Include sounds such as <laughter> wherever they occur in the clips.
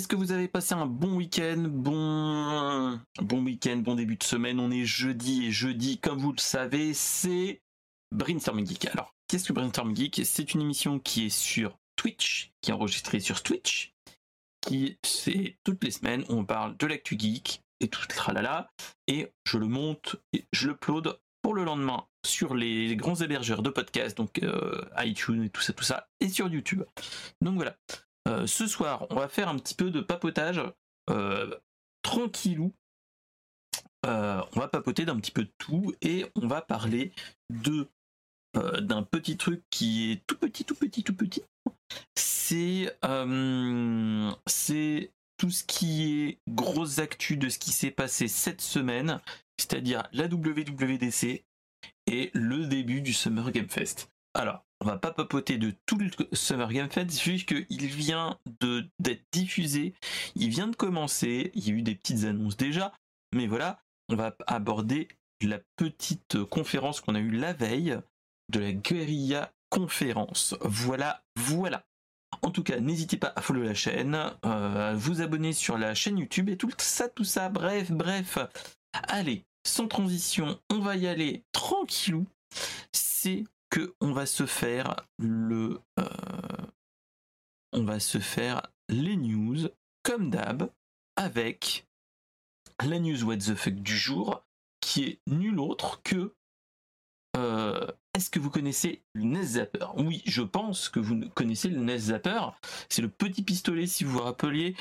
Est-ce que vous avez passé un bon week-end Bon, week-end, bon début de semaine? On est jeudi et jeudi, comme vous le savez, c'est Brainstorming Geek. Alors, qu'est-ce que Brainstorming Geek? C'est une émission qui est sur Twitch, qui est enregistrée sur Twitch, qui c'est toutes les semaines on parle de l'actu geek et tout le tralala, et je le monte et je l'upload pour le lendemain sur les grands hébergeurs de podcasts, donc euh, iTunes et tout ça, tout ça, et sur YouTube. Donc voilà. Euh, ce soir, on va faire un petit peu de papotage euh, tranquillou. on va papoter d'un petit peu de tout et on va parler de d'un petit truc qui est tout petit, tout petit, tout petit. C'est c'est tout ce qui est grosse actu de ce qui s'est passé cette semaine, c'est-à-dire la WWDC et le début du Summer Game Fest. Alors, on va pas papoter de tout le Summer Game Fest vu qu'il vient d'être diffusé, il vient de commencer, il y a eu des petites annonces déjà, mais voilà, on va aborder la petite conférence qu'on a eue la veille de la guérilla conférence. Voilà, voilà. En tout cas, n'hésitez pas à follow la chaîne, euh, à vous abonner sur la chaîne YouTube et tout ça, tout ça. Bref, bref. Allez, sans transition, on va y aller tranquillou. C'est que on va se faire le, euh, on va se faire les news comme d'hab avec la news what the fuck du jour qui est nul autre que euh, est-ce que vous connaissez le NES Zapper? Oui, je pense que vous connaissez le NES Zapper. C'est le petit pistolet, si vous vous rappeliez.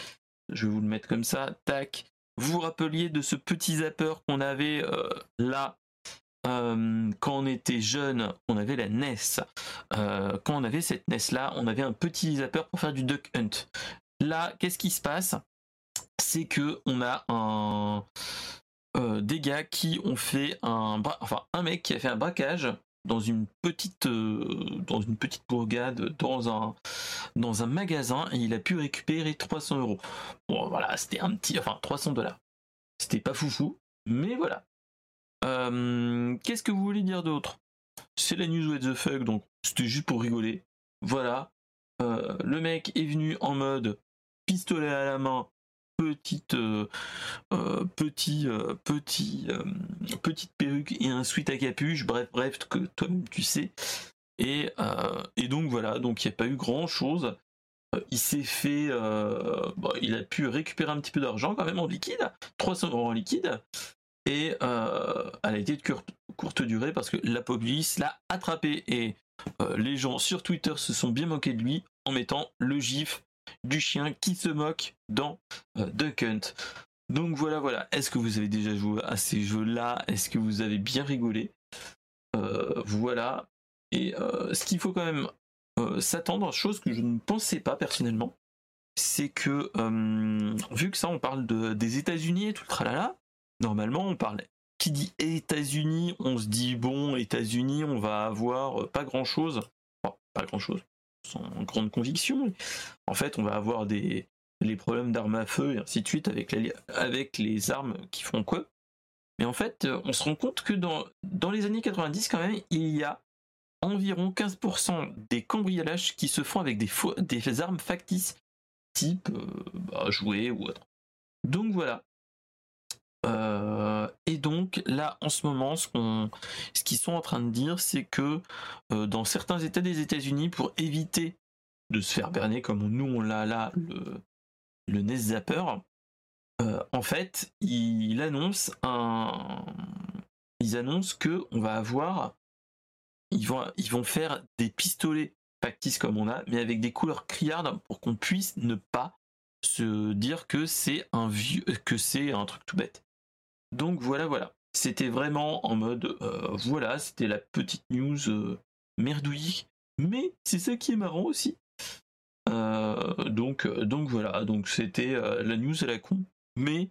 Je vais vous le mettre comme ça. Tac. Vous vous rappeliez de ce petit zapper qu'on avait euh, là euh, quand on était jeune, on avait la NES. quand on avait cette NES là, on avait un petit zapper pour faire du duck hunt. Là, qu'est-ce qui se passe? C'est que on a un euh, des gars qui ont fait un enfin un mec qui a fait un braquage dans une petite euh, dans une petite bourgade dans un dans un magasin et il a pu récupérer 300 euros. Bon voilà, c'était un petit enfin 300 dollars. C'était pas foufou, mais voilà. Euh, qu'est-ce que vous voulez dire d'autre? C'est la news what the fuck, donc c'était juste pour rigoler. Voilà. le mec est venu en mode pistolet à la main, petite euh, euh, petit euh, petit petite perruque et un sweat à capuche. Bref bref que toi-même tu sais. Et, et donc voilà donc il n'y a pas eu grand chose il s'est fait il a pu récupérer un petit peu d'argent quand même en liquide 300 euros en liquide et elle a été de courte, durée parce que la police l'a attrapé et les gens sur Twitter se sont bien moqués de lui en mettant le gif du chien qui se moque dans euh, Duck Hunt. Donc voilà, voilà. Est-ce que vous avez déjà joué à ces jeux-là? Est-ce que vous avez bien rigolé? Euh, Voilà. Et euh, ce qu'il faut quand même s'attendre, chose que je ne pensais pas personnellement, c'est que vu que ça, on parle de, des États-Unis et tout le tralala, normalement, on parle. Qui dit États-Unis, on se dit bon, États-Unis, on va avoir pas grand-chose. pas grand-chose sans grande conviction. En fait, on va avoir des les problèmes d'armes à feu et ainsi de suite avec, avec les armes qui font quoi. Mais en fait, on se rend compte que dans, dans les années 90, quand même, il y a environ 15% des cambriolages qui se font avec des, des armes factices, type euh, bah, jouets ou autre. Donc voilà. Euh, et donc là, en ce moment, ce qu'ils sont en train de dire, c'est que euh, dans certains États des États-Unis, pour éviter de se faire berner comme nous on l'a là, le, le Zapper, euh, en fait, ils annoncent que on va avoir, ils vont, ils vont faire des pistolets factices comme on a, mais avec des couleurs criardes pour qu'on puisse ne pas se dire que c'est un vieux, que c'est un truc tout bête. Donc voilà, voilà. C'était vraiment en mode, euh, voilà, c'était la petite news euh, merdouille. Mais c'est ça qui est marrant aussi. Euh, donc, donc voilà, donc c'était la news à la con. Mais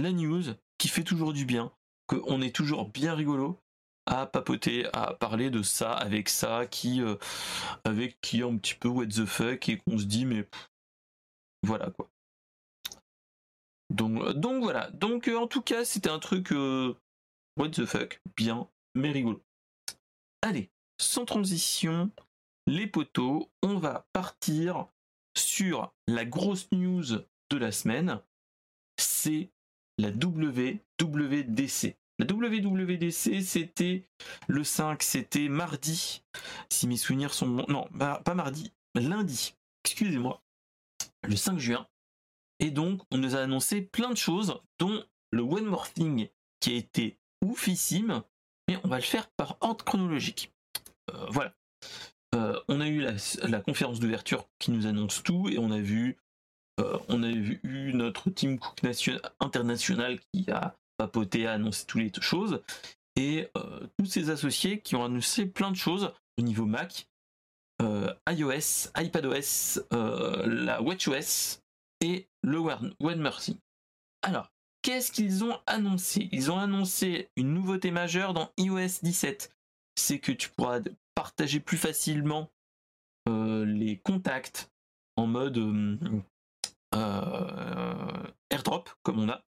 la news qui fait toujours du bien, qu'on est toujours bien rigolo à papoter, à parler de ça avec ça, qui, avec qui un petit peu what the fuck et qu'on se dit mais voilà quoi. Donc, donc voilà. Donc euh, en tout cas, c'était un truc euh, what the fuck, bien, mais rigolo. Allez, sans transition, les poteaux, on va partir sur la grosse news de la semaine, c'est la WWDC. La WWDC, c'était le 5, c'était mardi, si mes souvenirs sont bons. Non, pas mardi, lundi, excusez-moi, le 5 juin. Et donc, on nous a annoncé plein de choses, dont le One More Thing, qui a été oufissime, mais on va le faire par ordre chronologique. Euh, voilà. Euh, on a eu la, conférence d'ouverture qui nous annonce tout, et on a vu, euh, on a vu notre team Cook international qui a papoté, a annoncé toutes les choses, et tous ses associés qui ont annoncé plein de choses au niveau Mac, iOS, iPadOS, la WatchOS et le One Mercy. Alors, qu'est-ce qu'ils ont annoncé? Ils ont annoncé une nouveauté majeure dans iOS 17. C'est que tu pourras partager plus facilement euh, les contacts en mode euh, euh, airdrop, comme on a.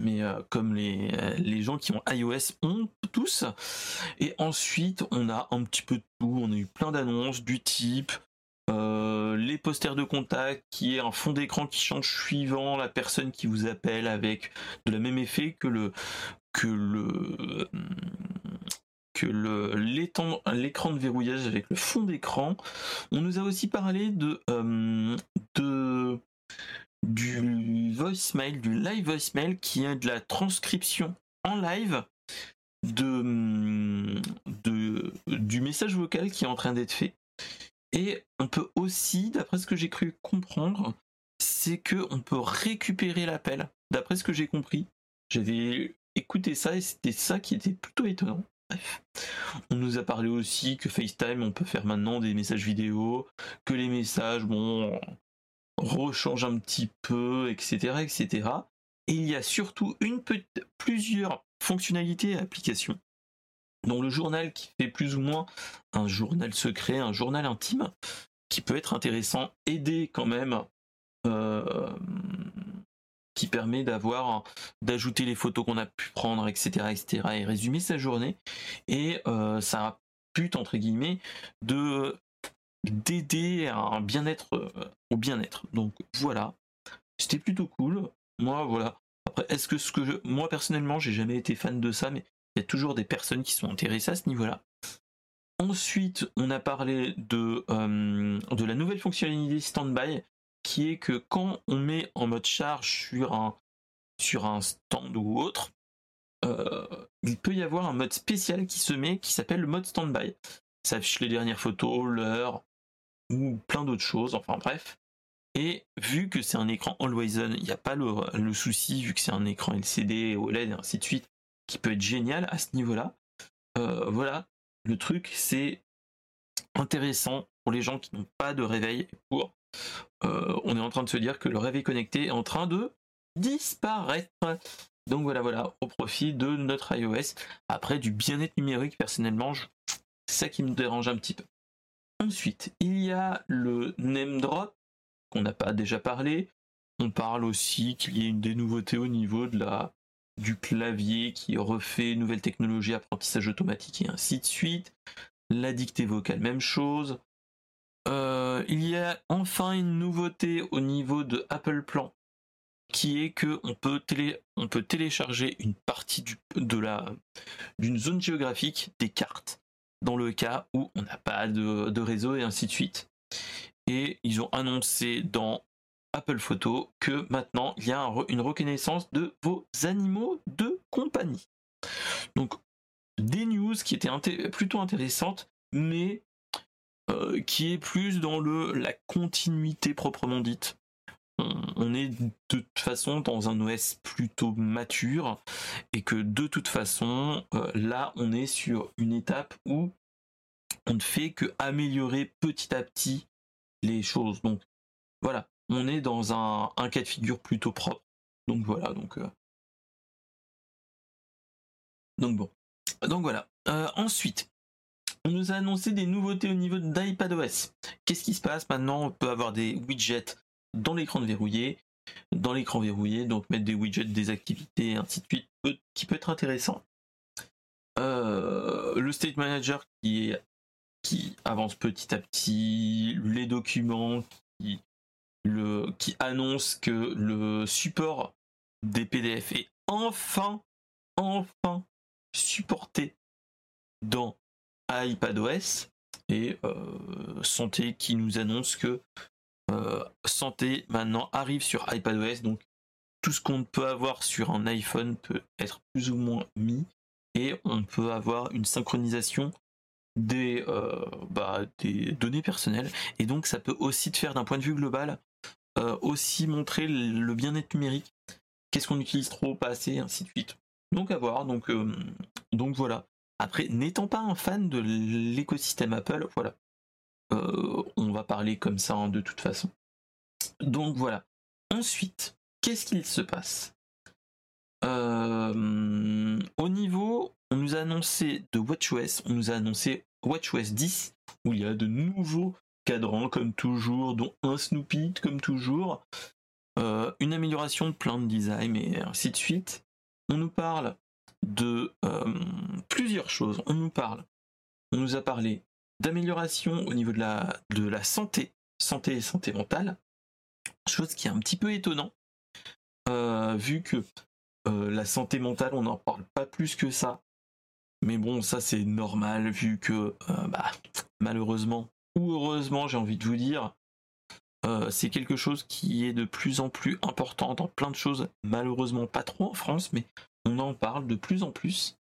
Mais comme les, les gens qui ont iOS ont tous. Et ensuite, on a un petit peu de tout. On a eu plein d'annonces du type euh, les posters de contact qui est un fond d'écran qui change suivant la personne qui vous appelle avec de la même effet que le que le que le l'écran de verrouillage avec le fond d'écran. On nous a aussi parlé de euh, de du voicemail, du live voicemail qui est de la transcription en live de, de du message vocal qui est en train d'être fait et on peut aussi, d'après ce que j'ai cru comprendre, c'est que on peut récupérer l'appel. D'après ce que j'ai compris, j'avais écouté ça et c'était ça qui était plutôt étonnant. Bref. On nous a parlé aussi que FaceTime, on peut faire maintenant des messages vidéo, que les messages, bon, rechangent un petit peu, etc., etc. Et il y a surtout une plusieurs fonctionnalités et applications dont le journal qui fait plus ou moins un journal secret, un journal intime, qui peut être intéressant, aider quand même, euh, qui permet d'avoir, d'ajouter les photos qu'on a pu prendre, etc., etc., et résumer sa journée. Et euh, ça a pu, entre guillemets, de d'aider à un bien-être euh, au bien-être. Donc voilà, c'était plutôt cool. Moi voilà. Après, est-ce que ce que je, moi personnellement, j'ai jamais été fan de ça, mais toujours des personnes qui sont intéressées à ce niveau-là. Ensuite, on a parlé de, euh, de la nouvelle fonctionnalité standby, qui est que quand on met en mode charge sur un, sur un stand ou autre, euh, il peut y avoir un mode spécial qui se met, qui s'appelle le mode standby. Ça affiche les dernières photos, l'heure, ou plein d'autres choses, enfin bref. Et vu que c'est un écran always on, il n'y a pas le, le, souci, vu que c'est un écran LCD, OLED et ainsi de suite, qui peut être génial à ce niveau-là. Euh, voilà, le truc, c'est intéressant pour les gens qui n'ont pas de réveil. Pour, euh, on est en train de se dire que le réveil connecté est en train de disparaître. Donc voilà, voilà, au profit de notre iOS. Après, du bien-être numérique, personnellement, c'est ça qui me dérange un petit peu. Ensuite, il y a le name drop qu'on n'a pas déjà parlé. On parle aussi qu'il y ait des nouveautés au niveau de la du clavier qui refait nouvelle technologie, apprentissage automatique et ainsi de suite. La dictée vocale, même chose. Euh, il y a enfin une nouveauté au niveau de Apple Plan qui est que on peut, télécharger une partie du, de la d'une zone géographique des cartes dans le cas où on n'a pas de réseau et ainsi de suite. Et ils ont annoncé dans Apple Photo que maintenant il y a une reconnaissance de vos animaux de compagnie. Donc des news qui étaient plutôt intéressantes, mais euh, qui est plus dans le la continuité proprement dite. On, est de toute façon dans un OS plutôt mature et que de toute façon euh, là on est sur une étape où on ne fait que améliorer petit à petit les choses. Donc voilà, on est dans un, cas de figure plutôt propre. Donc voilà, donc. Euh. Bon. Donc voilà. Euh, ensuite, on nous a annoncé des nouveautés au niveau d'iPadOS. Qu'est-ce qui se passe maintenant? On peut avoir des widgets dans l'écran verrouillé, dans l'écran verrouillé, donc mettre des widgets, des activités, ainsi de suite, qui peut être intéressant. Euh, le State Manager qui, qui avance petit à petit, les documents qui le, qui annonce que le support des PDF est enfin, enfin supporté dans iPadOS et euh, Santé qui nous annonce que euh, Santé maintenant arrive sur iPadOS donc tout ce qu'on peut avoir sur un iPhone peut être plus ou moins mis et on peut avoir une synchronisation des, euh, bah, des données personnelles. Et donc ça peut aussi te faire d'un point de vue global aussi montrer le bien-être numérique qu'est-ce qu'on utilise trop pas assez ainsi de suite donc à voir donc donc voilà après, n'étant pas un fan de l'écosystème Apple, voilà. Euh, on va parler comme ça hein, de toute façon. Donc voilà. Ensuite, qu'est-ce qu'il se passe? Euh, Au niveau, on nous a annoncé de WatchOS, on nous a annoncé WatchOS 10, où il y a de nouveaux cadrans comme toujours, dont un Snoopy comme toujours, euh, une amélioration de plein de design et ainsi de suite. On nous parle de euh, plusieurs choses. On nous parle, on nous a parlé d'amélioration au niveau de la, de la santé, santé et santé mentale, chose qui est un petit peu étonnant, euh, vu que la santé mentale, on n'en parle pas plus que ça. Mais bon, ça c'est normal, vu que bah, malheureusement, heureusement, j'ai envie de vous dire, c'est quelque chose qui est de plus en plus important dans plein de choses, malheureusement pas trop en France, mais on en parle de plus en plus.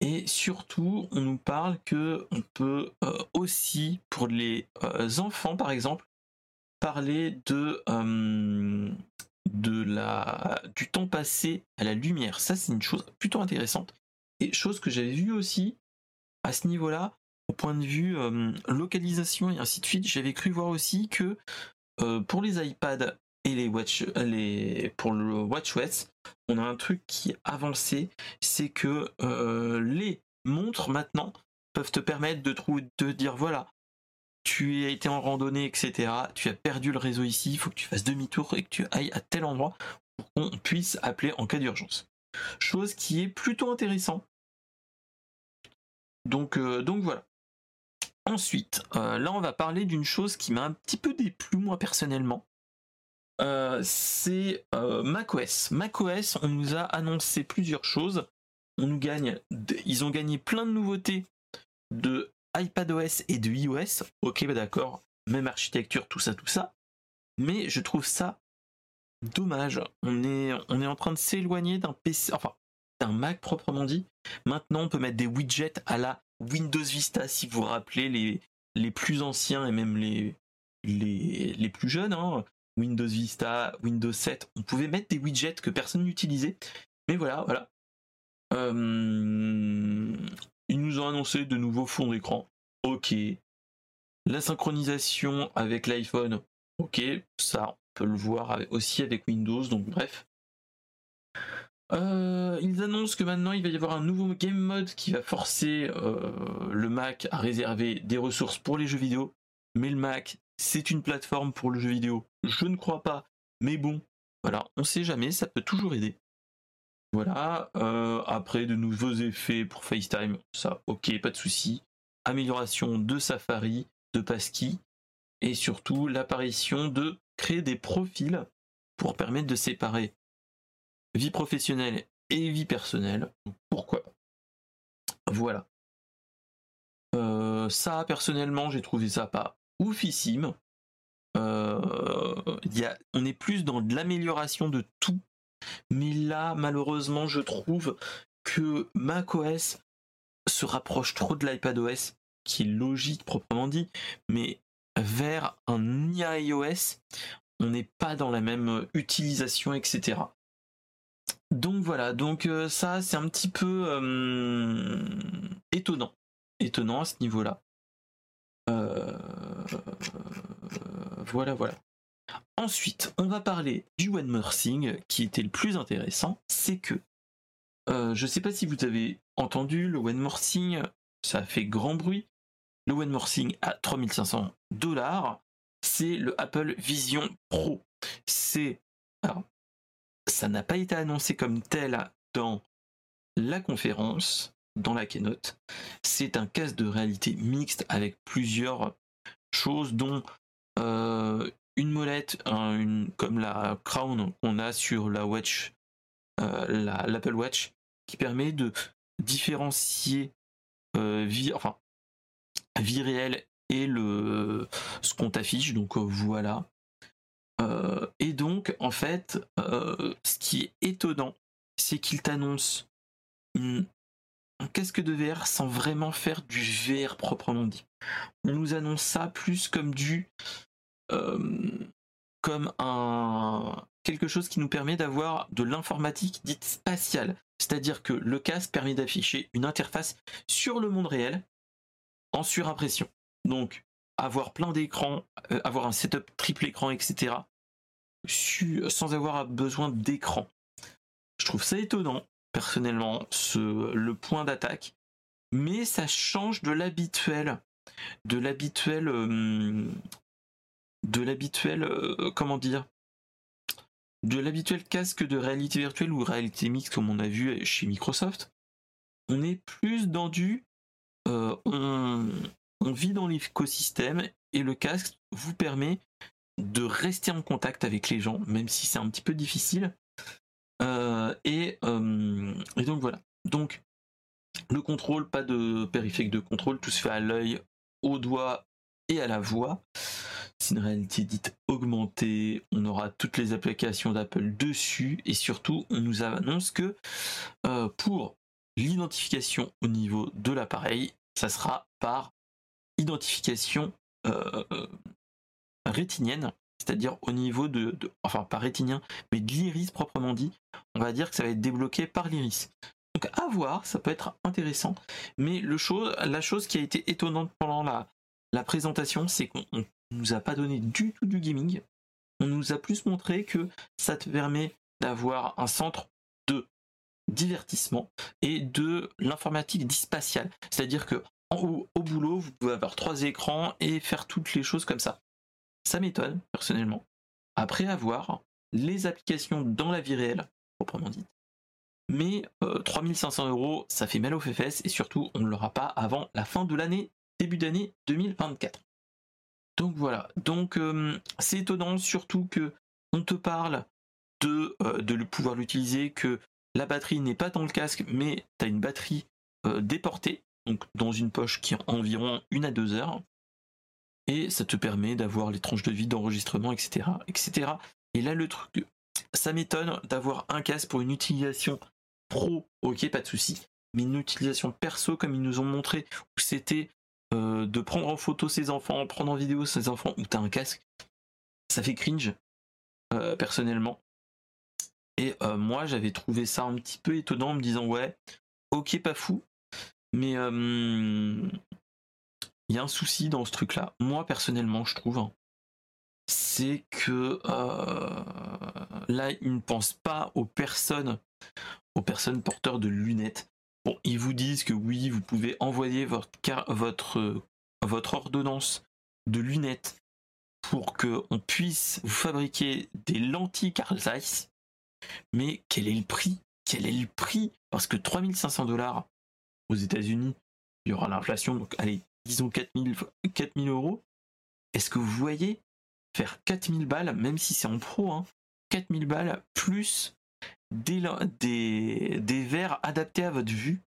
Et surtout, on nous parle que on peut euh, aussi, pour les euh, enfants par exemple, parler de, euh, de la, du temps passé à la lumière. Ça, c'est une chose plutôt intéressante. Et chose que j'avais vue aussi à ce niveau-là, au point de vue localisation et ainsi de suite, j'avais cru voir aussi que pour les iPads et les watch, pour le WatchOS, on a un truc qui est avancé, c'est que euh, les montres maintenant peuvent te permettre de, de dire voilà, tu as été en randonnée, etc. Tu as perdu le réseau ici, il faut que tu fasses demi-tour et que tu ailles à tel endroit pour qu'on puisse appeler en cas d'urgence. Chose qui est plutôt intéressant. Euh, donc voilà. Ensuite, euh, là on va parler d'une chose qui m'a un petit peu déplu moi personnellement. Euh, c'est euh, macOS. macOS, on nous a annoncé plusieurs choses. On nous gagne, ils ont gagné plein de nouveautés de iPadOS et de iOS. Ok, bah d'accord, même architecture, tout ça, tout ça. Mais je trouve ça dommage. On est, on est en train de s'éloigner d'un PC, enfin d'un Mac proprement dit. Maintenant, on peut mettre des widgets à la Windows Vista, si vous vous rappelez les, plus anciens et même les plus jeunes. Hein. Windows Vista, Windows 7, on pouvait mettre des widgets que personne n'utilisait. Mais voilà, voilà. Euh, ils nous ont annoncé de nouveaux fonds d'écran. Ok. La synchronisation avec l'iPhone. Ok, ça on peut le voir aussi avec Windows, donc bref. Euh, ils annoncent que maintenant il va y avoir un nouveau game mode qui va forcer euh, le Mac à réserver des ressources pour les jeux vidéo. Mais le Mac, c'est une plateforme pour le jeu vidéo. Je ne crois pas, mais bon, voilà, on sait jamais, ça peut toujours aider. Voilà, euh, après de nouveaux effets pour FaceTime, ça, ok, pas de souci. Amélioration de Safari, de Passkey, et surtout l'apparition de créer des profils pour permettre de séparer vie professionnelle et vie personnelle. Pourquoi? Voilà. Euh, ça, personnellement, j'ai trouvé ça pas oufissime. Euh, y a, on est plus dans l'amélioration de tout. Mais là, malheureusement, je trouve que macOS se rapproche trop de l'iPadOS, qui est logique proprement dit, mais vers un iOS, on n'est pas dans la même utilisation, etc. Donc voilà, donc euh, ça c'est un petit peu euh, étonnant, étonnant à ce niveau-là. Euh, voilà, voilà. Ensuite, on va parler du One More qui était le plus intéressant, c'est que, je ne sais pas si vous avez entendu, le One More ça fait grand bruit. Le One More à 3500 dollars, c'est le Apple Vision Pro. C'est, ça n'a pas été annoncé comme tel dans la conférence, dans la keynote. C'est un casque de réalité mixte avec plusieurs choses dont euh, une molette, comme la Crown qu'on a sur la Watch, l'Apple Watch, qui permet de différencier vie, enfin, vie réelle et le ce qu'on t'affiche. Donc voilà. Et donc en fait, ce qui est étonnant, c'est qu'il t'annonce un casque de VR sans vraiment faire du VR proprement dit. On nous annonce ça plus comme du comme un quelque chose qui nous permet d'avoir de l'informatique dite spatiale, c'est-à-dire que le casque permet d'afficher une interface sur le monde réel en surimpression. Donc avoir plein d'écrans, euh, avoir un setup triple écran, etc. sans avoir besoin d'écran. Je trouve ça étonnant, personnellement, le point d'attaque, mais ça change de l'habituel, de l'habituel, euh, de l'habituel, euh, comment dire, de l'habituel casque de réalité virtuelle ou réalité mixte comme on a vu chez Microsoft. On est plus dans du, on, on vit dans l'écosystème et le casque vous permet de rester en contact avec les gens, même si c'est un petit peu difficile. Euh, euh, et, donc voilà. Donc le contrôle, pas de périphérique de contrôle, tout se fait à l'œil, au doigt et à la voix. C'est une réalité dite augmentée. On aura toutes les applications d'Apple dessus et surtout on nous annonce que euh, pour l'identification au niveau de l'appareil, ça sera par identification rétinienne, c'est-à-dire au niveau de, enfin pas rétinien, mais de l'iris proprement dit, on va dire que ça va être débloqué par l'iris. Donc à voir, ça peut être intéressant, mais le chose, la chose qui a été étonnante pendant la, présentation, c'est qu'on nous a pas donné du tout du gaming, on nous a plus montré que ça te permet d'avoir un centre de divertissement et de l'informatique dispatiale. C'est-à-dire que au, boulot, vous pouvez avoir trois écrans et faire toutes les choses comme ça. Ça m'étonne, personnellement. Après avoir les applications dans la vie réelle, proprement dit. Mais 3500 euh, euros, ça fait mal aux fesses et surtout, on ne l'aura pas avant la fin de l'année, début d'année 2024. Donc voilà. Donc euh, c'est étonnant, surtout que on te parle de, euh, de pouvoir l'utiliser, que la batterie n'est pas dans le casque, mais tu as une batterie déportée donc dans une poche qui est environ une à deux heures. Et ça te permet d'avoir les tranches de vie d'enregistrement, etc., etc. Et là, le truc, ça m'étonne d'avoir un casque pour une utilisation pro, ok, pas de souci, mais une utilisation perso comme ils nous ont montré, où c'était euh, de prendre en photo ses enfants, prendre en vidéo ses enfants, où t'as un casque, ça fait cringe, euh, personnellement. Et euh, moi, j'avais trouvé ça un petit peu étonnant en me disant, ouais, ok, pas fou, mais il y a un souci dans ce truc-là. Moi, personnellement, je trouve, hein, c'est que euh, là, ils ne pensent pas aux personnes, aux personnes porteurs de lunettes. Bon, ils vous disent que oui, vous pouvez envoyer votre, votre, votre ordonnance de lunettes pour qu'on puisse vous fabriquer des lentilles Carl Zeiss. Mais quel est le prix? Quel est le prix? Parce que 3500 dollars, aux États-Unis, il y aura l'inflation, donc allez, disons 4000, 4000 euros. Est-ce que vous voyez faire 4000 balles, même si c'est en pro, hein, 4000 balles plus des, verres adaptés à votre vue?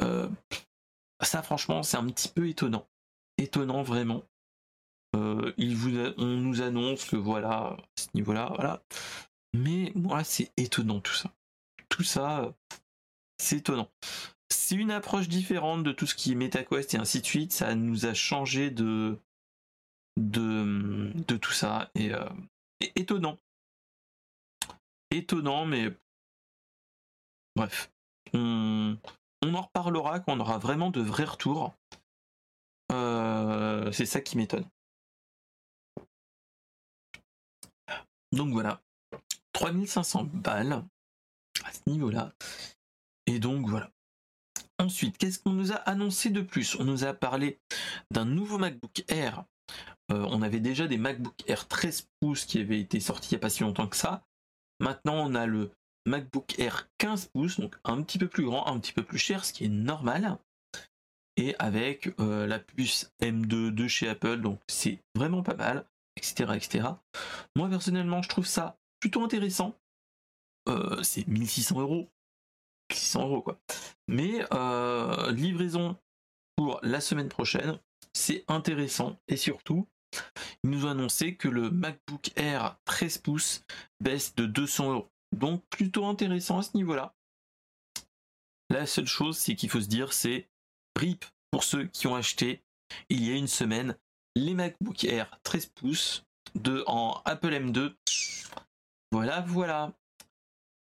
Euh, Ça, franchement, c'est un petit peu étonnant. Étonnant, vraiment. Euh, on nous annonce que voilà, à ce niveau-là, voilà. Mais moi, c'est étonnant tout ça. Tout ça, c'est étonnant c'est une approche différente de tout ce qui est MetaQuest et ainsi de suite. Ça nous a changé de, de, tout ça. Et, euh, étonnant. Étonnant, mais bref. On, en reparlera quand on aura vraiment de vrais retours. Euh, c'est ça qui m'étonne. Donc voilà. 3500 balles à ce niveau-là. Et donc voilà. Ensuite, qu'est-ce qu'on nous a annoncé de plus? On nous a parlé d'un nouveau MacBook Air. Euh, on avait déjà des MacBook Air 13 pouces qui avaient été sortis il n'y a pas si longtemps que ça. Maintenant, on a le MacBook Air 15 pouces, donc un petit peu plus grand, un petit peu plus cher, ce qui est normal. Et avec euh, la puce M2 de chez Apple, donc c'est vraiment pas mal. etc., etc. Moi personnellement, je trouve ça plutôt intéressant. Euh, c'est 1600 euros, 600 euros quoi. Mais euh, livraison pour la semaine prochaine, c'est intéressant et surtout, ils nous ont annoncé que le MacBook Air 13 pouces baisse de 200 euros. Donc plutôt intéressant à ce niveau-là. La seule chose, c'est qu'il faut se dire, c'est RIP pour ceux qui ont acheté il y a une semaine les MacBook Air 13 pouces de, en Apple M2. Voilà, voilà.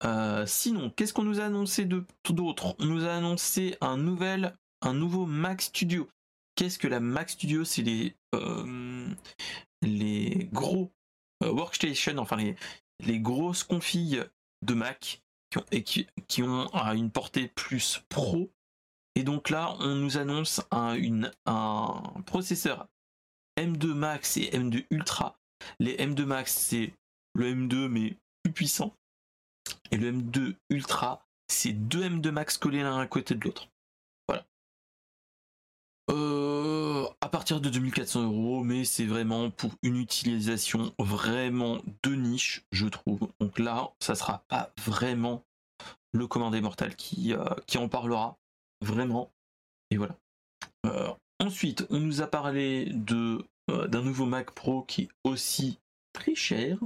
Euh, sinon, qu'est-ce qu'on nous a annoncé d'autre? On nous a annoncé un nouvel, un nouveau Mac Studio. Qu'est-ce que la Mac Studio? C'est les, euh, les gros euh, workstations, enfin les, grosses configs de Mac qui ont, et qui, qui ont une portée plus pro. Et donc là, on nous annonce un, une, un processeur M2 Max et M2 Ultra. Les M2 Max, c'est le M2 mais plus puissant. Et le M2 Ultra, c'est deux M2 Max collés l'un à côté de l'autre. Voilà. Euh, à partir de 2400 euros, mais c'est vraiment pour une utilisation vraiment de niche, je trouve. Donc là, ça sera pas vraiment le commandé mortal qui, euh, qui en parlera. Vraiment. Et voilà. Euh, ensuite, on nous a parlé de d'un nouveau Mac Pro qui est aussi très cher.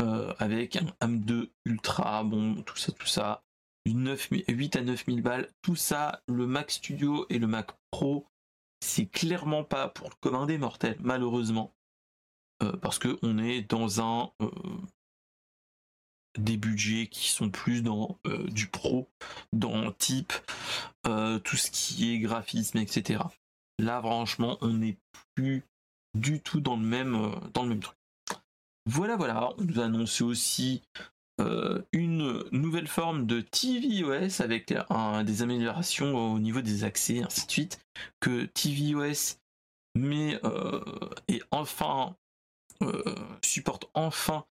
Euh, avec un M2 Ultra, bon, tout ça, tout ça, 9 8 à 9000 balles, tout ça, le Mac Studio et le Mac Pro, c'est clairement pas pour le commun des mortels, malheureusement, euh, parce que on est dans un euh, des budgets qui sont plus dans du pro, dans type, tout ce qui est graphisme, etc. Là, franchement, on n'est plus du tout dans le même, dans le même truc. Voilà, voilà, on nous a annoncé aussi euh, une nouvelle forme de tvOS avec des améliorations au niveau des accès, ainsi de suite, que tvOS mais euh, et enfin euh, supporte enfin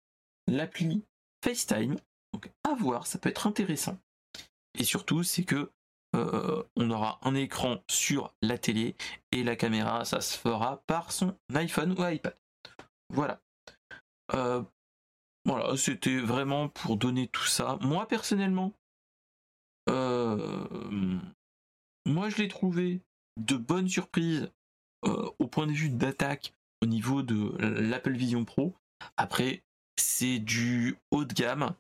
l'appli FaceTime. Donc à voir, ça peut être intéressant. Et surtout, c'est que on aura un écran sur la télé et la caméra, ça se fera par son iPhone ou iPad. Voilà. Euh, voilà, c'était vraiment pour donner tout ça. Moi personnellement, euh, moi je l'ai trouvé de bonnes surprises euh, au point de vue d'attaque au niveau de l'Apple Vision Pro. Après, c'est du haut de gamme.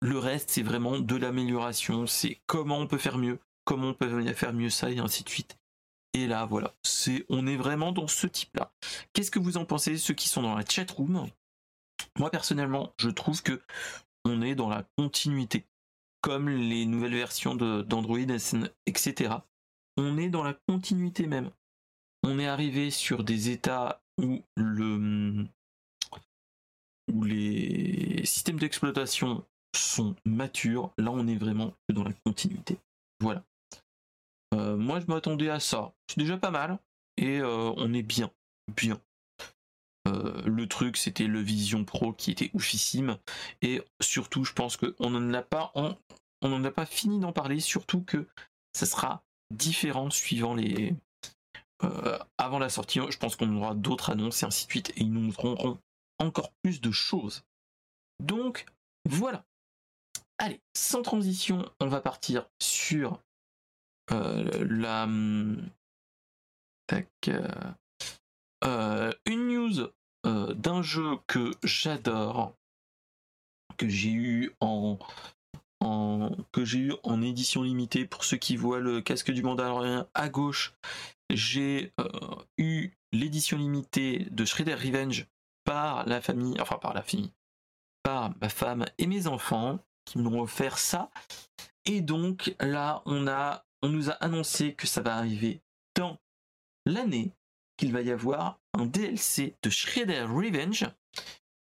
Le reste, c'est vraiment de l'amélioration. C'est comment on peut faire mieux, comment on peut faire mieux ça et ainsi de suite. Et là, voilà, c'est, on est vraiment dans ce type-là. Qu'est-ce que vous en pensez, ceux qui sont dans la chat room? Moi personnellement, je trouve que on est dans la continuité, comme les nouvelles versions d'Android, etc. On est dans la continuité même. On est arrivé sur des états où le où les systèmes d'exploitation sont matures. Là, on est vraiment dans la continuité. Voilà. Euh, moi, je m'attendais à ça. C'est déjà pas mal et euh, on est bien, bien. Euh, le truc, c'était le Vision Pro qui était oufissime. Et surtout, je pense qu'on n'en a pas, on, on a pas fini d'en parler. Surtout que ça sera différent suivant les. Euh, avant la sortie, je pense qu'on aura d'autres annonces et ainsi de suite. Et ils nous montreront encore plus de choses. Donc, voilà. Allez, sans transition, on va partir sur euh, la. Une euh, d'un jeu que j'adore, que j'ai eu en, en, que j'ai eu en édition limitée. Pour ceux qui voient le casque du Mandalorian à gauche, j'ai euh, eu l'édition limitée de Shredder Revenge par la famille, enfin par la famille, par ma femme et mes enfants qui m'ont offert ça. Et donc là, on a, on nous a annoncé que ça va arriver dans l'année qu'il va y avoir un DLC de Shredder Revenge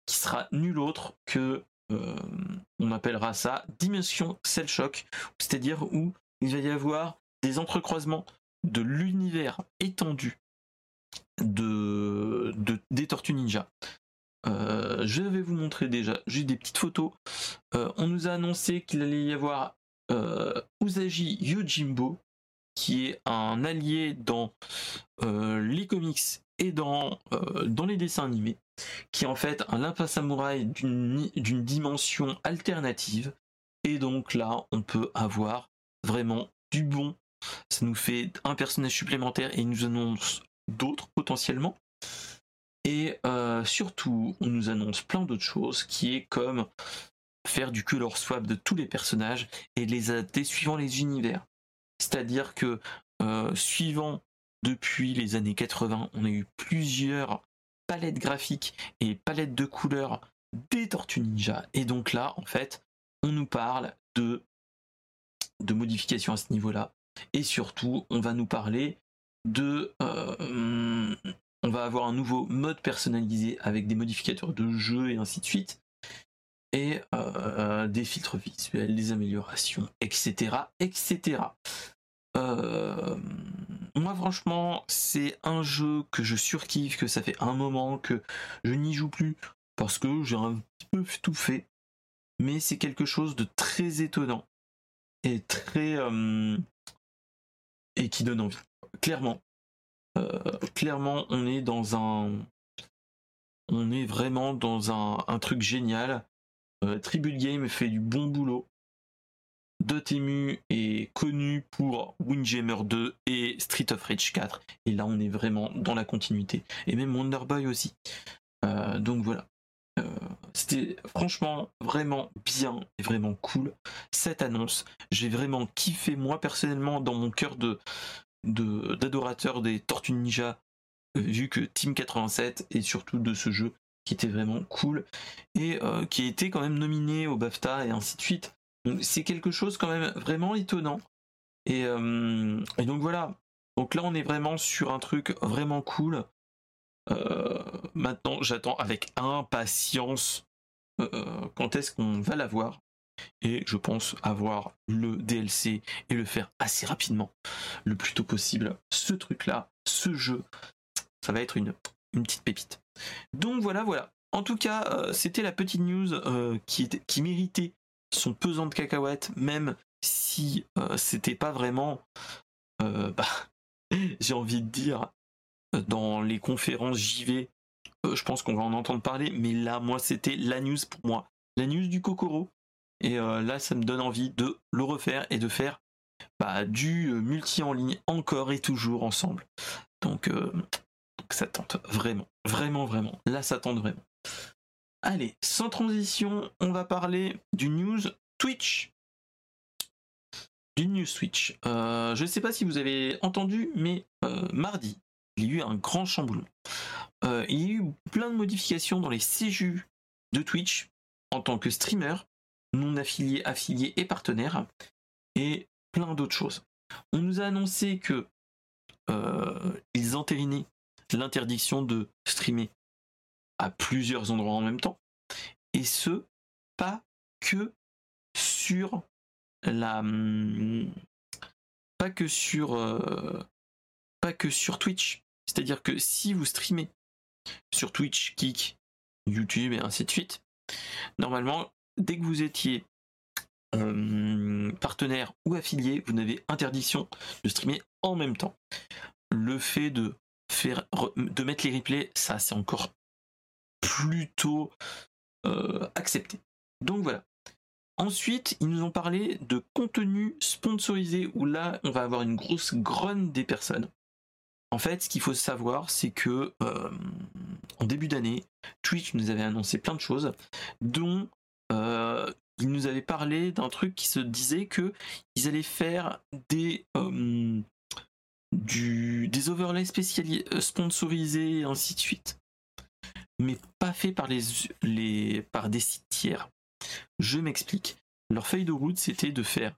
qui sera nul autre que euh, on appellera ça Dimension Cell Shock, c'est-à-dire où il va y avoir des entrecroisements de l'univers étendu de, des Tortues Ninja. Euh, je vais vous montrer déjà, j'ai des petites photos. Euh, on nous a annoncé qu'il allait y avoir Usagi Yojimbo, qui est un allié dans euh, les comics et dans, dans les dessins animés, qui est en fait un lapin samouraï d'une dimension alternative. Et donc là, on peut avoir vraiment du bon. Ça nous fait un personnage supplémentaire et il nous annonce d'autres potentiellement. Et euh, surtout, on nous annonce plein d'autres choses qui est comme faire du color swap de tous les personnages et les adapter suivant les univers. C'est-à-dire que euh, suivant depuis les années 80, on a eu plusieurs palettes graphiques et palettes de couleurs des Tortues Ninja. Et donc là, en fait, on nous parle de, modifications à ce niveau-là. Et surtout, on va nous parler de euh, on va avoir un nouveau mode personnalisé avec des modificateurs de jeu et ainsi de suite et euh, des filtres visuels, des améliorations, etc. etc. Euh, moi franchement c'est un jeu que je surkiffe, que ça fait un moment que je n'y joue plus parce que j'ai un petit peu tout fait. Mais c'est quelque chose de très étonnant et très et qui donne envie. Clairement, euh, clairement, on est dans un, on est vraiment dans un, truc génial. Euh, Tribute Game fait du bon boulot. Dotemu est connu pour Windjammer 2 et Street of Rage 4. Et là, on est vraiment dans la continuité. Et même Wonderboy aussi. Euh, donc voilà. C'était franchement vraiment bien et vraiment cool cette annonce. J'ai vraiment kiffé moi personnellement dans mon cœur de, d'adorateurs des Tortues Ninja, euh, vu que Team 87 et surtout de ce jeu qui était vraiment cool et euh, qui a été quand même nominé au BAFTA et ainsi de suite. Donc c'est quelque chose quand même vraiment étonnant. Et, euh, donc voilà. Donc là on est vraiment sur un truc vraiment cool. maintenant j'attends avec impatience quand est-ce qu'on va l'avoir et je pense avoir le DLC et le faire assez rapidement, le plus tôt possible. Ce truc-là, ce jeu, ça va être une petite pépite. Donc voilà, voilà. En tout cas, euh, c'était la petite news euh, qui, méritait son pesant de cacahuètes, même si euh, c'était pas vraiment, bah, <laughs> j'ai envie de dire, dans les conférences JV, je pense qu'on va en entendre parler, mais là, moi, c'était la news pour moi. La news du Kokoro, et là, ça me donne envie de le refaire et de faire bah, du multi en ligne encore et toujours ensemble. Donc, euh, ça tente vraiment, vraiment, vraiment. Là, ça tente vraiment. Allez, sans transition, on va parler du news Twitch. Du news Twitch. je ne sais pas si vous avez entendu, mais mardi, il y a eu un grand chamboulement. il y a eu plein de modifications dans les CJU de Twitch en tant que streamer non affiliés, affiliés et partenaires, et plein d'autres choses. On nous a annoncé que euh, ils entérinaient l'interdiction de streamer à plusieurs endroits en même temps, et ce, pas que sur la hum, pas que sur euh, pas que sur Twitch. C'est-à-dire que si vous streamez sur Twitch, Kik, YouTube et ainsi de suite, normalement dès que vous étiez euh, partenaire ou affilié, vous n'avez interdiction de streamer en même temps. Le fait de faire de mettre les replays, ça c'est encore plutôt euh, accepté. Donc voilà. Ensuite, ils nous ont parlé de contenu sponsorisé où là, on va avoir une grosse grogne des personnes. En fait, ce qu'il faut savoir, c'est que euh, en début d'année, Twitch nous avait annoncé plein de choses, dont euh, il nous avait parlé d'un truc qui se disait que ils allaient faire des euh, des overlays euh, sponsorisés et ainsi de suite, mais pas fait par les, par des sites tiers. Je m'explique. Leur feuille de route, c'était de faire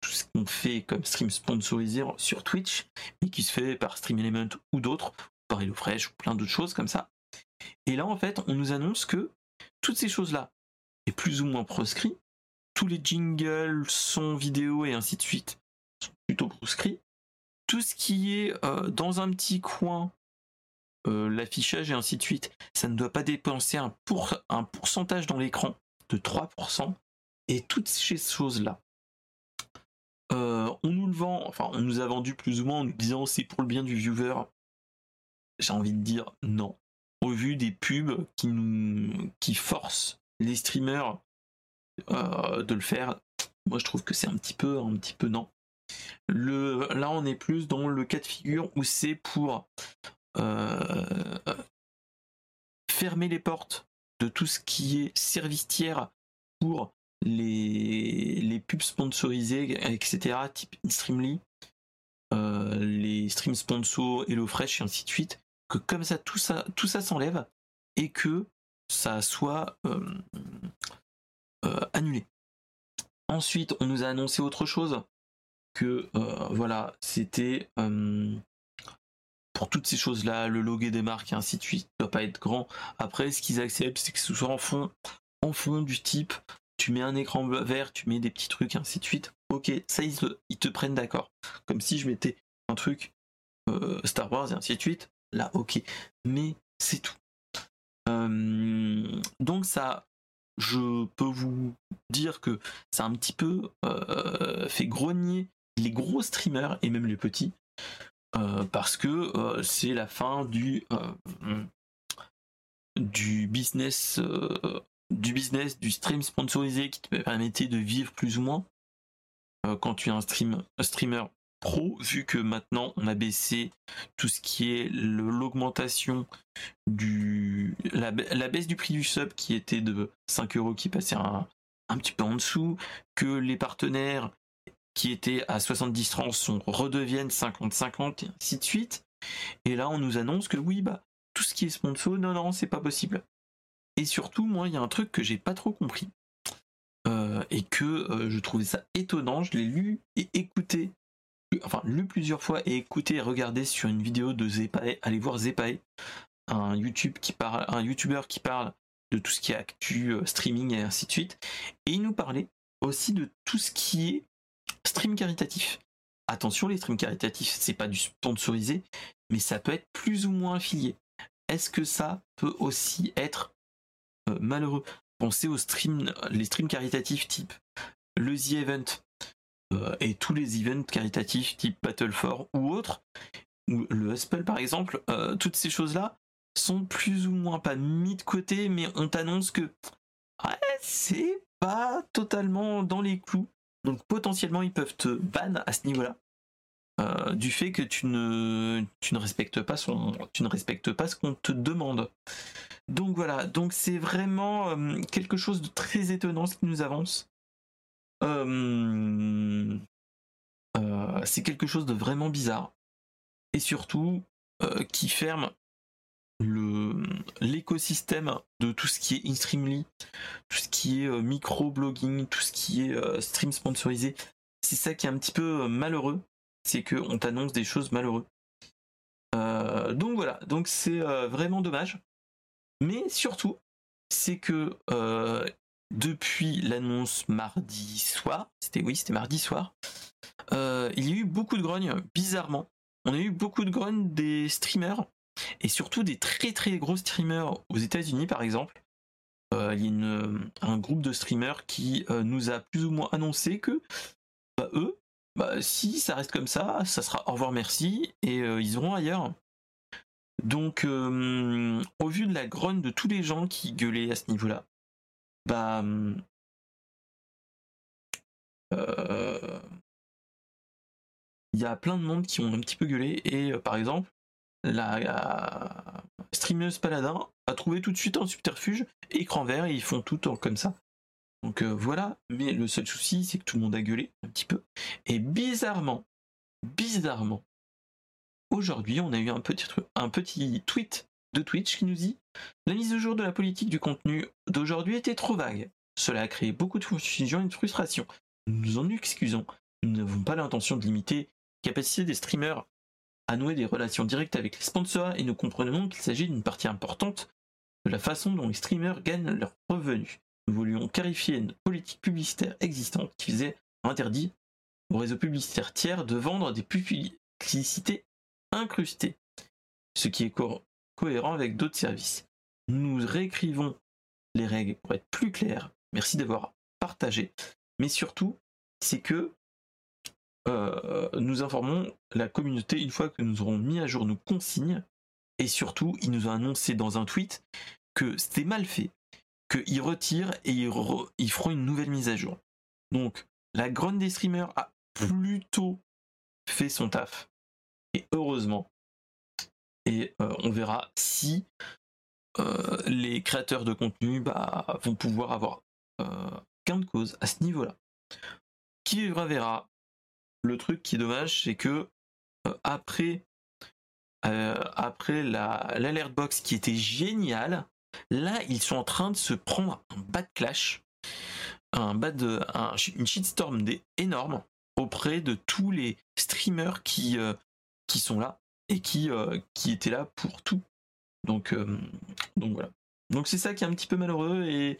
tout ce qu'on fait comme stream sponsorisé sur Twitch, mais qui se fait par Stream Element ou d'autres, par HelloFresh ou plein d'autres choses comme ça. Et là, en fait, on nous annonce que toutes ces choses-là, est plus ou moins proscrit. Tous les jingles, sons, vidéos et ainsi de suite sont plutôt proscrits. Tout ce qui est euh, dans un petit coin, euh, l'affichage et ainsi de suite, ça ne doit pas dépenser un, pour, un pourcentage dans l'écran de 3%. Et toutes ces choses-là, euh, on nous le vend, enfin on nous a vendu plus ou moins en nous disant c'est pour le bien du viewer. j'ai envie de dire non. Au vu des pubs qui nous qui forcent les streamers de le faire, moi je trouve que c'est un petit peu un petit peu non. Le, là on est plus dans le cas de figure où c'est pour euh, fermer les portes de tout ce qui est service tiers pour les, les pubs sponsorisées, etc., type Streamly, euh, les streams sponsors, HelloFresh et ainsi de suite, que comme ça tout ça, tout ça s'enlève et que ça soit euh, annulé. Ensuite, on nous a annoncé autre chose que voilà, c'était pour toutes ces choses-là, le logo des marques et ainsi de suite, doit pas être grand. Après, ce qu'ils acceptent, c'est que ce soit en fond, en fond du type tu mets un écran vert, tu mets des petits trucs, ainsi de suite. Ok, ça ils, te prennent d'accord. Comme si je mettais un truc euh, Star Wars et ainsi de suite. Là, ok. Mais c'est tout. Euh, donc ça, je peux vous dire que ça a un petit peu euh, fait grogner les gros streamers et même les petits. parce que c'est la fin du du business du business, du stream sponsorisé qui te permettait de vivre plus ou moins euh, quand tu es un, stream, streamer pro, vu que maintenant on a baissé tout ce qui est l'augmentation du. La, baisse du prix du sub qui était de 5 euros qui passait un, un petit peu en dessous, que les partenaires qui étaient à 70 francs sont redeviennent 50-50 et ainsi de suite. Et là on nous annonce que oui bah tout ce qui est sponsor, non non c'est pas possible. Et surtout, moi, il y a un truc que j'ai pas trop compris. Euh, et que euh, je trouvais ça étonnant. Je l'ai lu et écouté. Enfin, lu plusieurs fois et écouté et regardé sur une vidéo de Zepae. Allez voir Zepae, un YouTube qui parle, un YouTuber qui parle de tout ce qui est actu, euh, streaming et ainsi de suite. Et il nous parlait aussi de tout ce qui est stream caritatif. Attention, les streams caritatifs, c'est pas du sponsorisé, mais ça peut être plus ou moins affilié. Est-ce que ça peut aussi être euh, malheureux? Pensez aux streams, les streams caritatifs type le The Event euh, et tous les events caritatifs type Battle ou autres, ou le Huspel par exemple, euh, toutes ces choses-là sont plus ou moins pas mis de côté, mais on t'annonce que c'est pas totalement dans les clous. Donc potentiellement ils peuvent te ban à ce niveau-là. du fait que tu ne, respectes pas ce qu'on te demande. Donc voilà, donc c'est vraiment euh, quelque chose de très étonnant ce qui nous avance. Euh, euh, c'est quelque chose de vraiment bizarre. Et surtout, qui ferme l'écosystème de tout ce qui est InStreamly, tout ce qui est micro-blogging, tout ce qui est stream sponsorisé. C'est ça qui est un petit peu malheureux, c'est qu'on t'annonce des choses malheureuses. donc voilà, donc c'est vraiment dommage. Mais surtout, c'est que euh, depuis l'annonce mardi soir, c'était oui, c'était mardi soir, euh, il y a eu beaucoup de grognes, bizarrement. On a eu beaucoup de grognes des streamers, et surtout des très très gros streamers aux États-Unis par exemple. Euh, il y a un groupe de streamers qui nous a plus ou moins annoncé que bah, eux, bah, si ça reste comme ça, ça sera au revoir merci, et ils iront ailleurs. Donc, euh, au vu de la grogne de tous les gens qui gueulaient à ce niveau-là, bah. Euh, il y a plein de monde qui ont un petit peu gueulé. Et euh, par exemple, la, streameuse Paladin a trouvé tout de suite un subterfuge, écran vert, et ils font tout comme ça. Donc voilà, mais le seul souci, c'est que tout le monde a gueulé un petit peu. Et bizarrement, bizarrement, aujourd'hui, on a eu un petit, un petit tweet de Twitch qui nous dit La mise au jour de la politique du contenu d'aujourd'hui était trop vague. Cela a créé beaucoup de confusion et de frustration. Nous nous en excusons. Nous n'avons pas l'intention de limiter la capacité des streamers à nouer des relations directes avec les sponsors et nous comprenons qu'il s'agit d'une partie importante de la façon dont les streamers gagnent leurs revenus. Nous voulions clarifier une politique publicitaire existante qui faisait interdit aux réseaux publicitaires tiers de vendre des publicités incrusté, ce qui est cohérent avec d'autres services. Nous réécrivons les règles pour être plus clairs. Merci d'avoir partagé. Mais surtout, c'est que euh, nous informons la communauté une fois que nous aurons mis à jour nos consignes Et surtout, il nous a annoncé dans un tweet que c'était mal fait, qu'ils retirent et ils, feront une nouvelle mise à jour. Donc, la grande des streamers a plutôt fait son taf. Et heureusement. Et euh, on verra si euh, les créateurs de contenu bah, vont pouvoir avoir gain de cause à ce niveau-là. Qui verra. Le truc qui est dommage, c'est que après, après l'alert box qui était génial, là ils sont en train de se prendre un bad clash, un bad, un, une shitstorm énorme auprès de tous les streamers qui, qui sont là et qui, euh, qui étaient là pour tout. Donc, euh, donc voilà. Donc c'est ça qui est un petit peu malheureux et,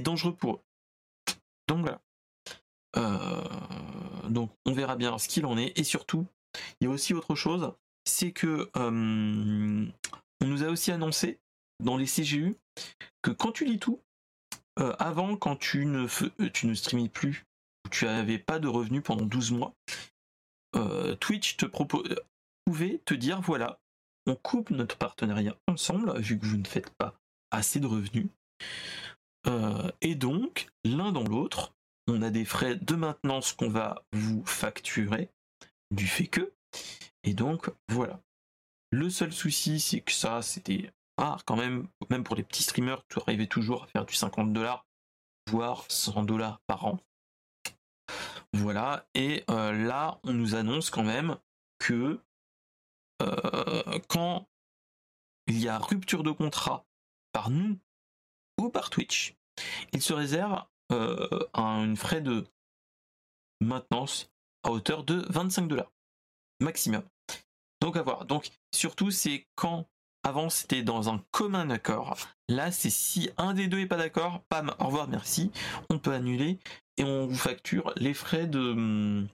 dangereux pour eux. Donc voilà. Euh, donc on verra bien ce qu'il en est. Et surtout, il y a aussi autre chose, c'est que on nous a aussi annoncé dans les CGU que quand tu lis tout, avant quand tu ne, tu ne streamais plus, tu n'avais pas de revenus pendant 12 mois, Twitch te propose, pouvez te dire voilà, on coupe notre partenariat ensemble, vu que vous ne faites pas assez de revenus. Euh, et donc, l'un dans l'autre, on a des frais de maintenance qu'on va vous facturer, du fait que. Et donc, voilà. Le seul souci, c'est que ça, c'était rare quand même, même pour les petits streamers, tu arrivais toujours à faire du 50 dollars, voire 100 dollars par an. Voilà, et euh, là, on nous annonce quand même que euh, quand il y a rupture de contrat par nous ou par Twitch, il se réserve euh, un frais de maintenance à hauteur de 25 dollars maximum. Donc à voir. Donc surtout c'est quand avant c'était dans un commun accord. Là c'est si un des deux est pas d'accord, pam, au revoir, merci, on peut annuler et on vous facture les frais de hum,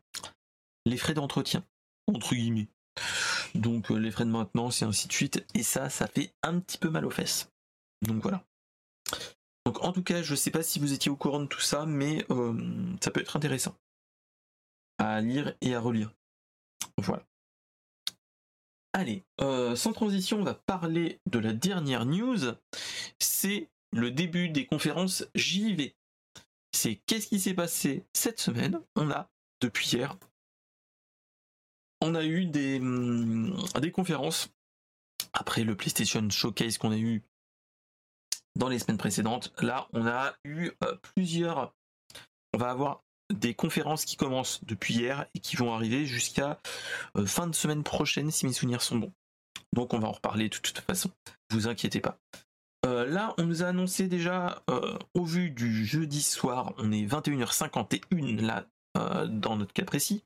les frais d'entretien entre guillemets donc euh, les frais de maintenance et ainsi de suite. Et ça, ça fait un petit peu mal aux fesses. Donc voilà. Donc en tout cas, je sais pas si vous étiez au courant de tout ça, mais euh, ça peut être intéressant à lire et à relire. Voilà. Allez, euh, sans transition, on va parler de la dernière news. C'est le début des conférences JV. C'est qu'est-ce qui s'est passé cette semaine? On a, depuis hier, on a eu des, hum, des conférences après le PlayStation Showcase qu'on a eu dans les semaines précédentes. Là, on a eu euh, plusieurs. On va avoir des conférences qui commencent depuis hier et qui vont arriver jusqu'à euh, fin de semaine prochaine si mes souvenirs sont bons. Donc on va en reparler de toute façon. Vous inquiétez pas. Euh, là, on nous a annoncé déjà, au vu du jeudi soir, on est 21h51 là, dans notre cas précis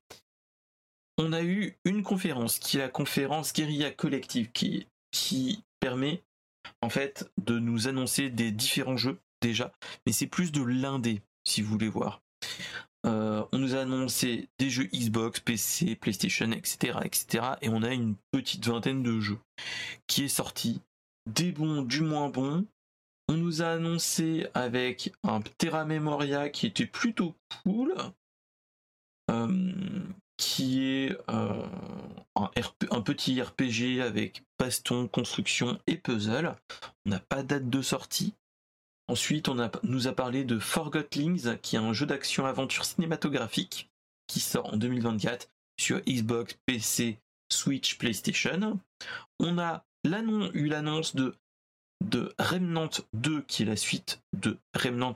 on a eu une conférence qui est la conférence Guerilla Collective qui permet en fait de nous annoncer des différents jeux déjà, mais c'est plus de l'indé si vous voulez voir. Euh, on nous a annoncé des jeux Xbox, PC, PlayStation, etc., etc. Et on a une petite vingtaine de jeux qui est sorti. Des bons, du moins bons. On nous a annoncé avec un Terra Memoria qui était plutôt cool. Euh, qui est euh, un, petit RPG avec baston, construction et puzzle. On n'a pas date de sortie. Ensuite, on nous a parlé de Forgotlings, qui est un jeu d'action-aventure cinématographique qui sort en 2024 sur Xbox, PC, Switch, PlayStation. On a eu l'annonce de, de Remnant 2, qui est la suite de Remnant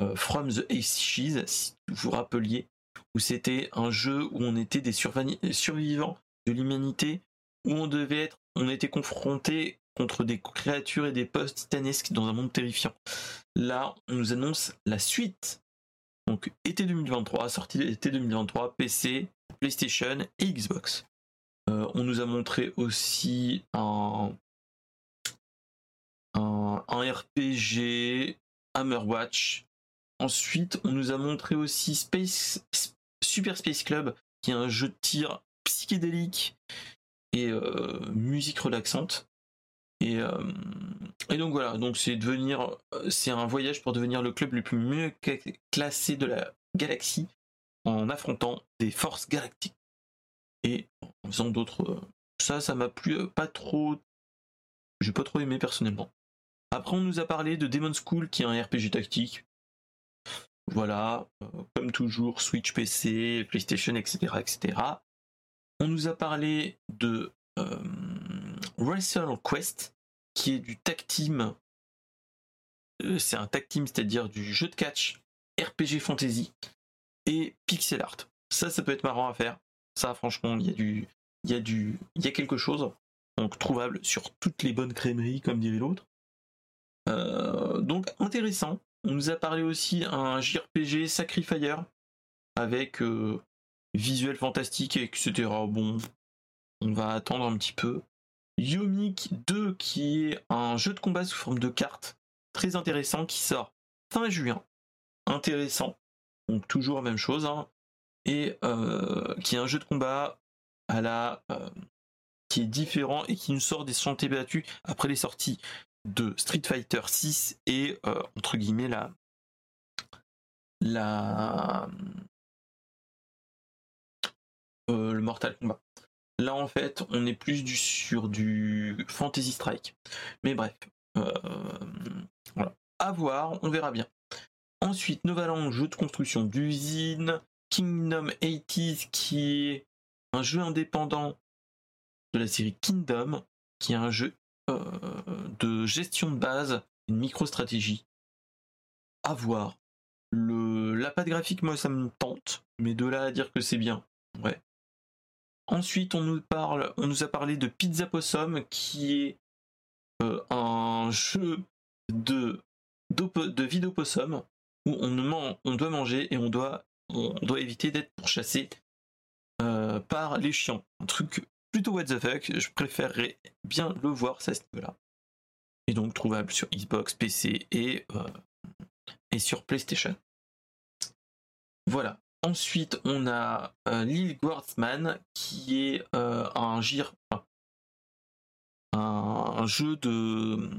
euh, From the Ashes, si vous vous rappeliez où c'était un jeu où on était des survivants de l'humanité, où on devait être, on était confronté contre des créatures et des postes titanesques dans un monde terrifiant. Là, on nous annonce la suite. Donc, été 2023, sortie été 2023, PC, PlayStation et Xbox. Euh, on nous a montré aussi un, un, un RPG, Hammerwatch. Ensuite, on nous a montré aussi Space, Super Space Club, qui est un jeu de tir psychédélique et euh, musique relaxante. Et, euh, et, donc voilà, donc c'est devenir, euh, c'est un voyage pour devenir le club le plus mieux classé de la galaxie en affrontant des forces galactiques et en faisant d'autres. Ça, ça m'a plu pas trop j'ai pas trop aimé personnellement. Après, on nous a parlé de Demon School, qui est un RPG tactique. Voilà, euh, comme toujours, Switch PC, PlayStation, etc., etc. On nous a parlé de euh, Wrestle Quest, qui est du tag team. Euh, c'est un tag team, c'est-à-dire du jeu de catch, RPG fantasy et pixel art. Ça, ça peut être marrant à faire. Ça, franchement, il y a du, il y a quelque chose. Donc trouvable sur toutes les bonnes crèmeries, comme dirait l'autre. donc intéressant. On nous a parlé aussi un JRPG Sacrifier avec euh, visuel fantastique, etc. Bon, on va attendre un petit peu. Yomik 2 qui est un jeu de combat sous forme de carte très intéressant qui sort fin juin. Intéressant. Donc toujours la même chose. Hein. Et euh, qui est un jeu de combat à la euh, qui est différent et qui nous sort des chantiers battus après les sorties de Street Fighter 6 et euh, entre guillemets la la euh, le Mortal Kombat. Là en fait on est plus du, sur du Fantasy Strike. Mais bref, euh. À voir, on verra bien. Ensuite, Novaland, jeu de construction d'usine, Kingdom 80s qui est un jeu indépendant de la série Kingdom, qui est un jeu de gestion de base, une micro-stratégie. À voir. Le, la patte graphique, moi, ça me tente, mais de là à dire que c'est bien, ouais. Ensuite, on nous, parle, on nous a parlé de Pizza Possum, qui est euh, un jeu de, de possum où on, on doit manger et on doit, on doit éviter d'être pourchassé euh, par les chiens. Un truc plutôt what the fuck, je préférerais bien le voir ça à ce niveau-là. Et donc trouvable sur Xbox, PC et, euh, et sur PlayStation. Voilà. Ensuite, on a euh, Lil Guardsman qui est euh, un un, jeu de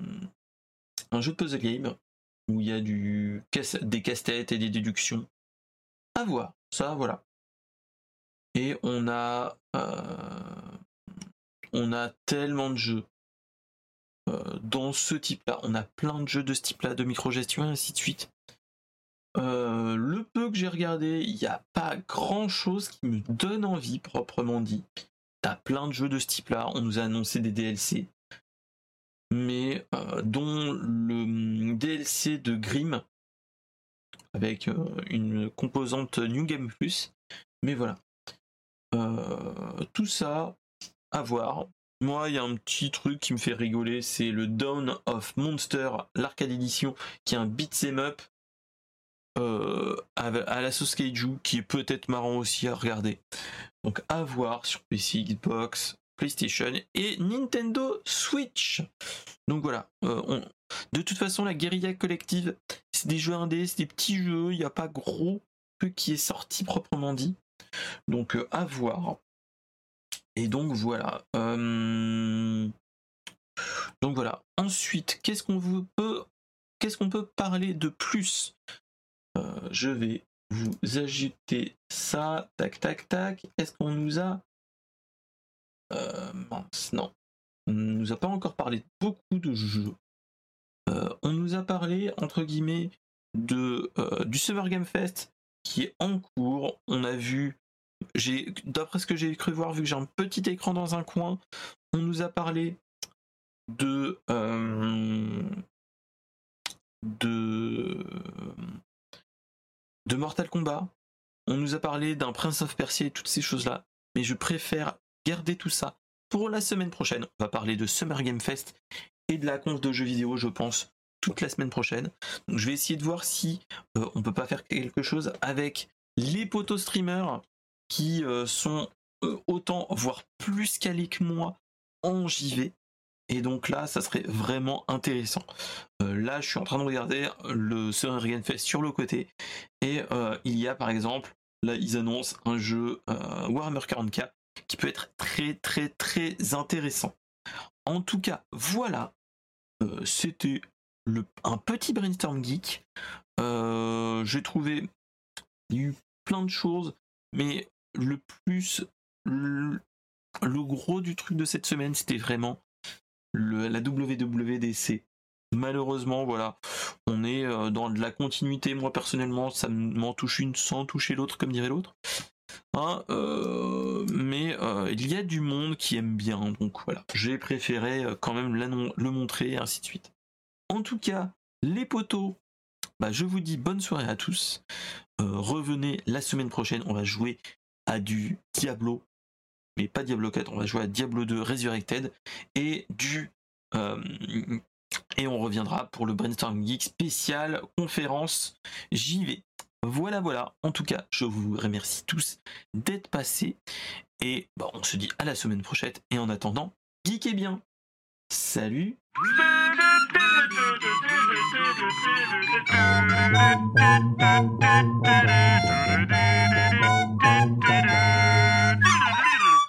un jeu de puzzle game où il y a du des casse-têtes et des déductions. À voir. Ça, voilà. Et on a on a tellement de jeux euh, dans ce type-là. On a plein de jeux de ce type-là, de micro-gestion et ainsi de suite. Euh, le peu que j'ai regardé, il n'y a pas grand-chose qui me donne envie, proprement dit. T'as plein de jeux de ce type-là. On nous a annoncé des DLC. Mais euh, dont le mm, DLC de Grim, avec une composante New Game Plus. Mais voilà. tout ça, à voir. Moi, il y a un petit truc qui me fait rigoler, c'est le Dawn of Monster, l'arcade edition, qui est un beat'em up euh, à, la sauce Kaiju, qui est peut-être marrant aussi à regarder. Donc à voir sur PC, Xbox, PlayStation et Nintendo Switch. Donc voilà. Euh, de toute façon, la guérilla collective, c'est des jeux indés, c'est des petits jeux, il n'y a pas gros truc qui est sorti proprement dit. Donc euh, à voir. Et donc voilà. Euh, donc voilà. Ensuite, qu'est-ce qu'on peut, qu'est-ce qu'on peut parler de plus? Euh, Je vais vous ajouter ça. Tac, tac, tac. Est-ce qu'on nous a euh, non. On nous a pas encore parlé de beaucoup de jeux. on nous a parlé entre guillemets de du Summer Game Fest qui est en cours. On a vu d'après ce que j'ai cru voir, vu que j'ai un petit écran dans un coin, on nous a parlé de euh, de de Mortal Kombat. On nous a parlé d'un Prince of Persia et toutes ces choses-là, mais je préfère garder tout ça pour la semaine prochaine. On va parler de Summer Game Fest et de la conf de jeux vidéo, je pense, toute la semaine prochaine. Donc je vais essayer de voir si euh, on peut pas faire quelque chose avec les potos streamers qui euh, sont euh, autant, voire plus calés que moi en JV. Et donc là, ça serait vraiment intéressant. Euh, là, je suis en train de regarder le Game Fest sur le côté. Et il y a par exemple, là, ils annoncent un jeu Warhammer 40k qui peut être très très très intéressant. En tout cas, voilà. C'était un petit brainstorm geek. J'ai trouvé il y a eu plein de choses, mais le plus le, gros du truc de cette semaine, c'était vraiment la WWDC. Malheureusement, voilà, on est euh, dans de la continuité. Moi personnellement, ça m'en touche une sans toucher l'autre, comme dirait l'autre. Hein, euh, mais euh, il y a du monde qui aime bien, donc voilà, j'ai préféré quand même le montrer, ainsi de suite. En tout cas, les poteaux, bah, je vous dis bonne soirée à tous. revenez la semaine prochaine, on va jouer du Diablo, mais pas Diablo 4, on va jouer à Diablo 2 Resurrected et du et on reviendra pour le Brainstorm Geek spécial conférence JV. Voilà, voilà. En tout cas, je vous remercie tous d'être passés. Et bon, on se dit à la semaine prochaine. Et en attendant, geekez bien. Salut <laughs> dun, dun.